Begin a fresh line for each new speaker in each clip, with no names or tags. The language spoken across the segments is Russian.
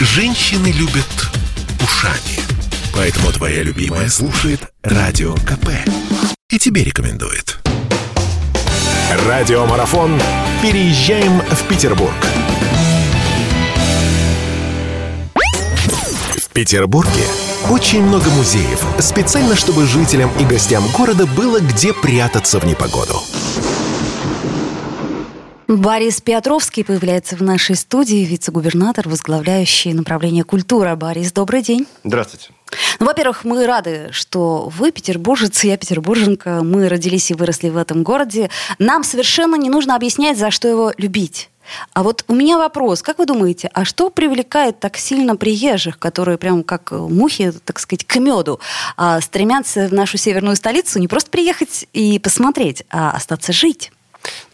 Женщины любят ушами. Поэтому твоя любимая слушает Радио КП. И тебе рекомендует. Радиомарафон «Переезжаем в Петербург». В Петербурге очень много музеев, специально чтобы жителям и гостям города было где прятаться в непогоду.
Борис Петровский появляется в нашей студии, вице-губернатор, возглавляющий направление культура. Борис, добрый день.
Здравствуйте.
Ну, во-первых, мы рады, что вы петербуржец, я петербурженка, мы родились и выросли в этом городе. Нам совершенно не нужно объяснять, за что его любить. А вот у меня вопрос. Как вы думаете, а что привлекает так сильно приезжих, которые прям как мухи, так сказать, к меду, а стремятся в нашу северную столицу не просто приехать и посмотреть, а остаться жить?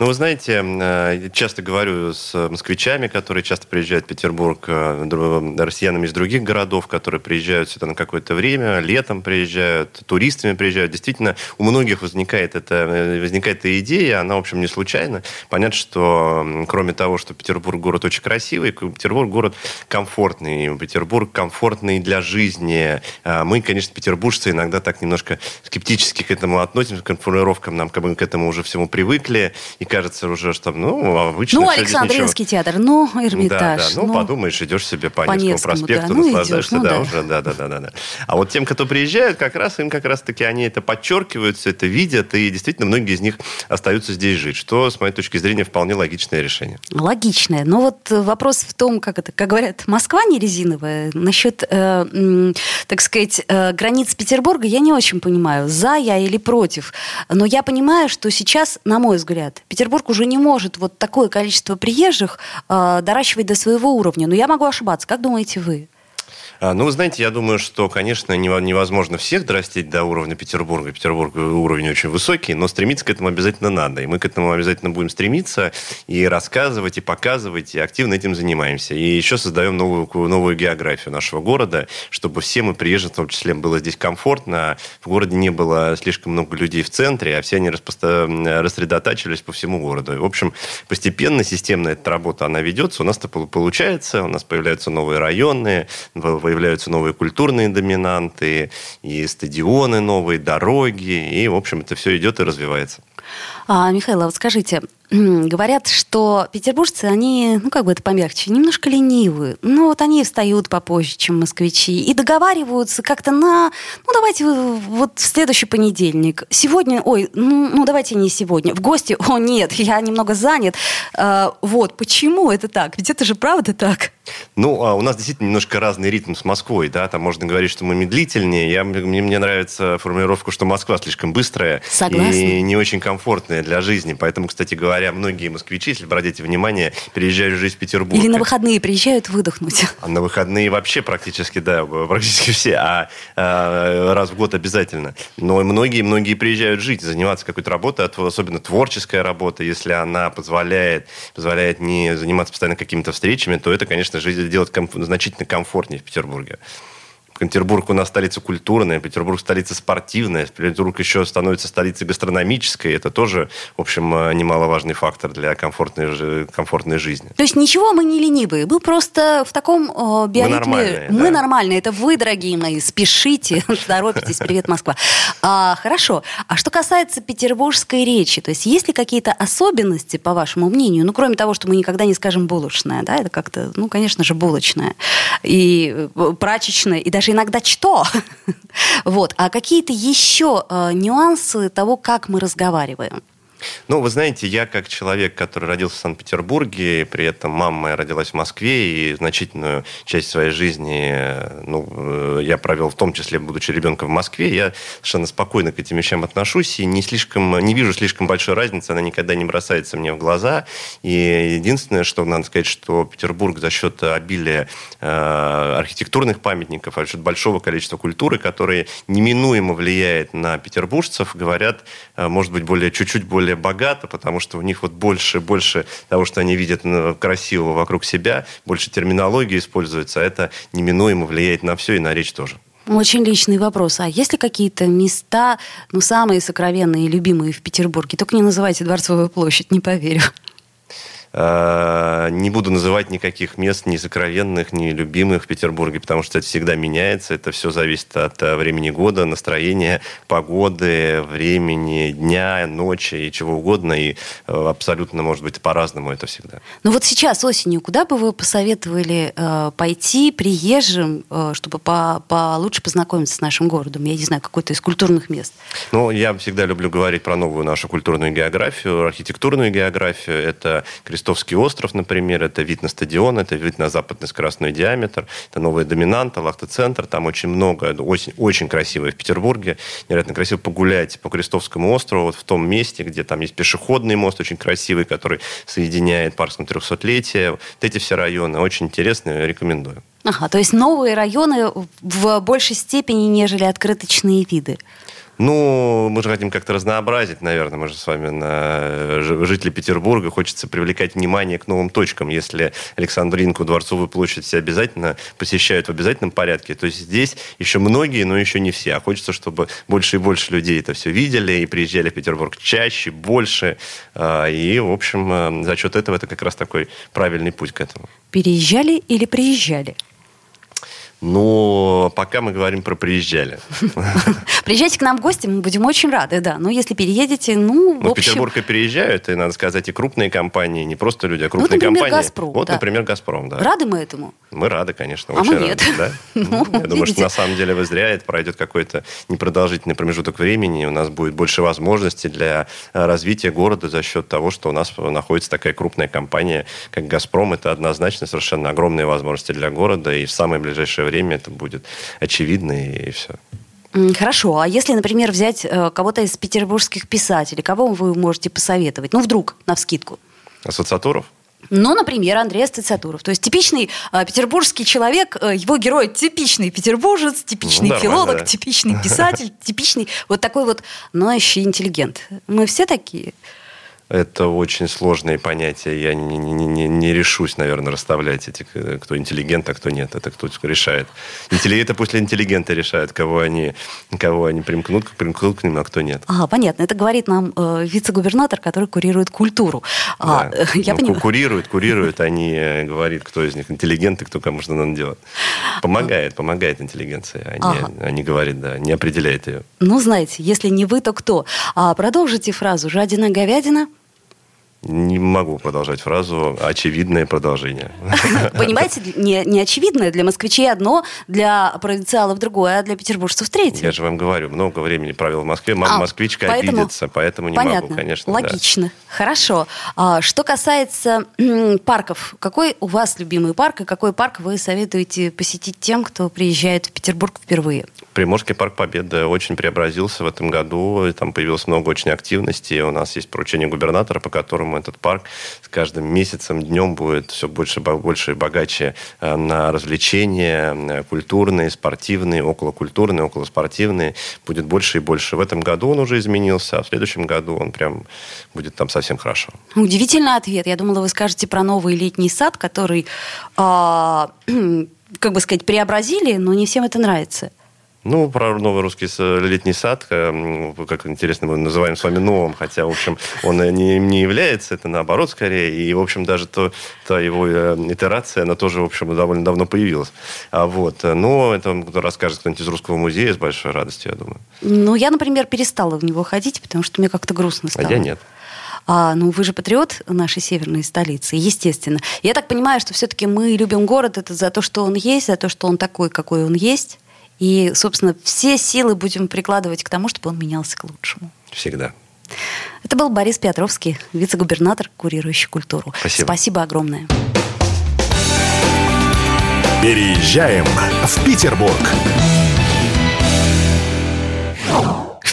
Ну, вы знаете, э, часто говорю с москвичами, которые часто приезжают в Петербург, э, россиянами из других городов, которые приезжают сюда на какое-то время, летом приезжают, туристами приезжают. Действительно, у многих возникает эта, э, возникает эта идея, она, в общем, не случайна. Понятно, что кроме того, что Петербург город очень красивый, Петербург город комфортный, Петербург комфортный для жизни. Мы, конечно, петербуржцы иногда так немножко скептически к этому относимся, к формулировкам, нам как бы к этому уже всему привыкли и кажется уже, что ну, обычно
Ну, Александринский театр, ну, Эрмитаж.
Да, да, ну, ну, подумаешь, идешь себе по, по Невскому проспекту, да. ну, наслаждаешься, идешь, ну, да, да, уже, да, да, да, да, да. А вот тем, кто приезжает, как раз им как раз-таки они это подчеркивают, все это видят, и действительно многие из них остаются здесь жить, что, с моей точки зрения, вполне логичное решение.
Логичное. Но вот вопрос в том, как это, как говорят, Москва не резиновая. Насчет, э, так сказать, э, границ Петербурга я не очень понимаю, за я или против. Но я понимаю, что сейчас, на мой взгляд, Петербург уже не может вот такое количество приезжих э, доращивать до своего уровня. Но я могу ошибаться. Как думаете вы?
А, ну, вы знаете, я думаю, что, конечно, невозможно всех дорастить до уровня Петербурга. Петербург уровень очень высокий, но стремиться к этому обязательно надо. И мы к этому обязательно будем стремиться и рассказывать, и показывать, и активно этим занимаемся. И еще создаем новую, новую географию нашего города, чтобы всем и приезжим, в том числе, было здесь комфортно. В городе не было слишком много людей в центре, а все они распосто... рассредотачивались по всему городу. И, в общем, постепенно, системно эта работа, она ведется. У нас это получается, у нас появляются новые районы, появляются новые культурные доминанты, и стадионы новые, дороги, и, в общем, это все идет и развивается.
А, Михаил, а вот скажите, говорят, что петербуржцы, они, ну как бы это помягче, немножко ленивые. Ну вот они встают попозже, чем москвичи, и договариваются как-то на, ну давайте вот в следующий понедельник. Сегодня, ой, ну, ну давайте не сегодня. В гости, о нет, я немного занят. А, вот, почему это так? Ведь это же правда так.
Ну, а у нас действительно немножко разный ритм с Москвой, да, там можно говорить, что мы медлительнее. Я, мне, мне нравится формулировка, что Москва слишком быстрая
Согласна.
и не очень комфортная для жизни. Поэтому, кстати говоря, многие москвичи, если обратите внимание, переезжают жить в Петербург.
Или на выходные приезжают выдохнуть.
А на выходные вообще практически, да, практически все, а, а раз в год обязательно. Но многие-многие приезжают жить, заниматься какой-то работой, особенно творческая работа, если она позволяет, позволяет не заниматься постоянно какими-то встречами, то это, конечно, жизнь делать комф- значительно комфортнее в Петербурге. Петербург у нас столица культурная, Петербург столица спортивная, Петербург еще становится столицей гастрономической. Это тоже, в общем, э, немаловажный фактор для комфортной, комфортной жизни.
То есть ничего мы не ленивые, мы просто в таком э, биоритме... Мы
нормальные.
Мы да. нормальные, это вы, дорогие мои, спешите, торопитесь, привет, Москва. А, хорошо, а что касается петербургской речи, то есть есть ли какие-то особенности, по вашему мнению, ну, кроме того, что мы никогда не скажем булочная, да, это как-то, ну, конечно же, булочная, и э, прачечная, и даже даже иногда что. вот. А какие-то еще э, нюансы того, как мы разговариваем?
Ну, вы знаете, я как человек, который родился в Санкт-Петербурге, при этом мама моя родилась в Москве, и значительную часть своей жизни ну, э, я провел, в том числе, будучи ребенком в Москве, я совершенно спокойно к этим вещам отношусь и не, слишком, не вижу слишком большой разницы, она никогда не бросается мне в глаза. И единственное, что надо сказать, что Петербург за счет обилия э, архитектурных памятников, за счет большого количества культуры, которые неминуемо влияет на петербуржцев, говорят, э, может быть, более, чуть-чуть более более богато, потому что у них вот больше, больше того, что они видят ну, красивого вокруг себя, больше терминологии используется, а это неминуемо влияет на все и на речь тоже.
Очень личный вопрос. А есть ли какие-то места, ну, самые сокровенные и любимые в Петербурге? Только не называйте Дворцовую площадь, не поверю.
Э, не буду называть никаких мест ни сокровенных, ни любимых в Петербурге, потому что это всегда меняется. Это все зависит от э, времени года, настроения, погоды, времени, дня, ночи и чего угодно. И э, абсолютно, может быть, по-разному это всегда.
Ну вот сейчас осенью, куда бы вы посоветовали э, пойти приезжим, э, чтобы по получше познакомиться с нашим городом? Я не знаю, какой-то из культурных мест.
Ну, я всегда люблю говорить про новую нашу культурную географию, архитектурную географию. Это Крестовский остров, например, это вид на стадион, это вид на западный скоростной диаметр, это новая доминанта, лахта-центр, там очень много, очень, очень красиво в Петербурге, невероятно красиво погулять по Крестовскому острову, вот в том месте, где там есть пешеходный мост очень красивый, который соединяет парком 300-летие. Вот эти все районы очень интересные, рекомендую.
Ага, то есть новые районы в большей степени, нежели открыточные виды.
Ну, мы же хотим как-то разнообразить, наверное. Мы же с вами на жители Петербурга. Хочется привлекать внимание к новым точкам. Если Александринку, Дворцовую площадь все обязательно посещают в обязательном порядке, то здесь еще многие, но еще не все. А хочется, чтобы больше и больше людей это все видели и приезжали в Петербург чаще, больше. А, и, в общем, э, за счет этого это как раз такой правильный путь к этому.
Переезжали или приезжали?
Но пока мы говорим про приезжали.
Приезжайте к нам в гости, мы будем очень рады, да. Но если переедете, ну,
в общем... Петербург и переезжают, и, надо сказать, и крупные компании, не просто люди, а крупные ну, например, компании.
Газпром,
вот,
да.
например, «Газпром», да.
Рады мы этому?
Мы рады, конечно,
а
очень
мы
рады.
нет.
Да? ну, Я думаю, что на самом деле вы зря, это пройдет какой-то непродолжительный промежуток времени, у нас будет больше возможностей для э, развития города за счет того, что у нас находится такая крупная компания, как «Газпром». Это однозначно совершенно огромные возможности для города, и в самое ближайшее время это будет очевидно, и все.
Хорошо. А если, например, взять э, кого-то из петербургских писателей, кого вы можете посоветовать? Ну, вдруг, на вскидку.
Ассоциаторов?
Ну, например, Андрей Астацатуров. То есть типичный э, петербургский человек, э, его герой типичный петербуржец, типичный ну, филолог, да. типичный писатель, типичный вот такой вот ноющий интеллигент. Мы все такие?
Это очень сложные понятия. Я не, не, не, не решусь, наверное, расставлять эти, кто интеллигент, а кто нет. Это кто решает. Это после интеллигента решают, кого они, кого они примкнут, примкнут к ним, а кто нет.
А, понятно. Это говорит нам э, вице-губернатор, который курирует культуру.
А, да. я ну, понимаю. Курирует, курирует, а не э, говорит, кто из них интеллигент и кто кому что надо делать. Помогает, помогает интеллигенции, а, ага. не, а не говорит, да, не определяет ее.
Ну, знаете, если не вы, то кто? А, продолжите фразу «жадина-говядина»
Не могу продолжать фразу. Очевидное продолжение.
Понимаете, не, не очевидное. Для москвичей одно, для провинциалов другое, а для петербуржцев третье.
Я же вам говорю, много времени провел в Москве. А, москвичка поэтому, обидится, поэтому не понятно, могу, конечно.
Логично. Да. Хорошо. А, что касается парков, какой у вас любимый парк и какой парк вы советуете посетить тем, кто приезжает в Петербург впервые?
Приморский парк Победы очень преобразился в этом году. Там появилось много очень активности. У нас есть поручение губернатора, по которому этот парк с каждым месяцем, днем будет все больше, больше и богаче э, на развлечения э, культурные, спортивные, околокультурные, околоспортивные. Будет больше и больше. В этом году он уже изменился, а в следующем году он прям будет там совсем хорошо.
Удивительный ответ. Я думала, вы скажете про новый летний сад, который, э, как бы сказать, преобразили, но не всем это нравится.
Ну, про новый русский летний сад, э, как интересно, мы называем с вами новым, хотя, в общем, он не, не является, это наоборот скорее. И, в общем, даже то, та его э, итерация, она тоже, в общем, довольно давно появилась. А вот, но это расскажет кто-нибудь из русского музея с большой радостью, я думаю.
Ну, я, например, перестала в него ходить, потому что мне как-то грустно стало.
А я нет.
А, ну, вы же патриот нашей северной столицы, естественно. Я так понимаю, что все-таки мы любим город это за то, что он есть, за то, что он такой, какой он есть. И, собственно, все силы будем прикладывать к тому, чтобы он менялся к лучшему.
Всегда.
Это был Борис Петровский, вице-губернатор, курирующий культуру.
Спасибо.
Спасибо огромное.
Переезжаем в Петербург.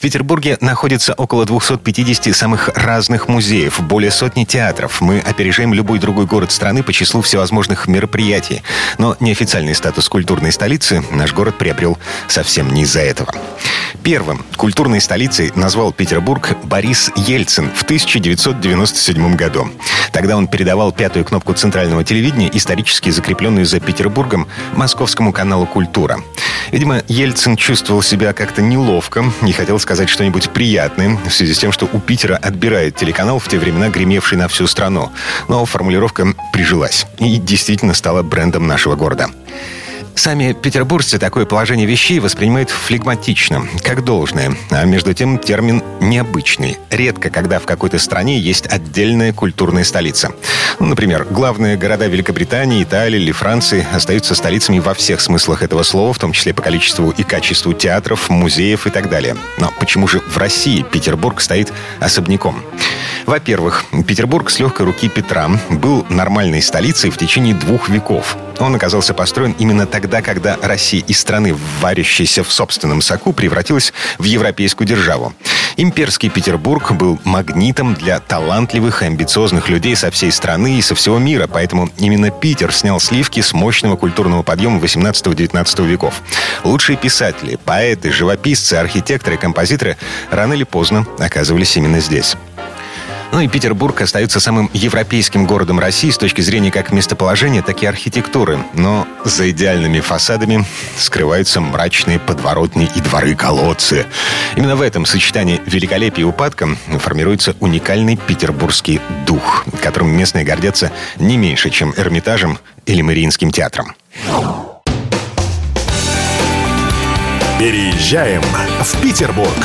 В Петербурге находится около 250 самых разных музеев, более сотни театров. Мы опережаем любой другой город страны по числу всевозможных мероприятий. Но неофициальный статус культурной столицы наш город приобрел совсем не из-за этого. Первым культурной столицей назвал Петербург Борис Ельцин в 1997 году. Тогда он передавал пятую кнопку центрального телевидения, исторически закрепленную за Петербургом, московскому каналу «Культура». Видимо, Ельцин чувствовал себя как-то неловко, не хотел сказать что-нибудь приятное в связи с тем, что у Питера отбирает телеканал в те времена, гремевший на всю страну. Но формулировка прижилась и действительно стала брендом нашего города. Сами петербуржцы такое положение вещей воспринимают флегматично, как должное. А между тем термин необычный. Редко, когда в какой-то стране есть отдельная культурная столица. Ну, например, главные города Великобритании, Италии или Франции остаются столицами во всех смыслах этого слова, в том числе по количеству и качеству театров, музеев и так далее. Но почему же в России Петербург стоит особняком? Во-первых, Петербург с легкой руки Петра был нормальной столицей в течение двух веков. Он оказался построен именно тогда, когда Россия из страны, варящейся в собственном соку, превратилась в европейскую державу. Имперский Петербург был магнитом для талантливых и амбициозных людей со всей страны и со всего мира, поэтому именно Питер снял сливки с мощного культурного подъема 18-19 веков. Лучшие писатели, поэты, живописцы, архитекторы, композиторы рано или поздно оказывались именно здесь. Ну и Петербург остается самым европейским городом России с точки зрения как местоположения, так и архитектуры. Но за идеальными фасадами скрываются мрачные подворотни и дворы-колодцы. Именно в этом сочетании великолепия и упадка формируется уникальный петербургский дух, которым местные гордятся не меньше, чем Эрмитажем или Мариинским театром.
Переезжаем в Петербург.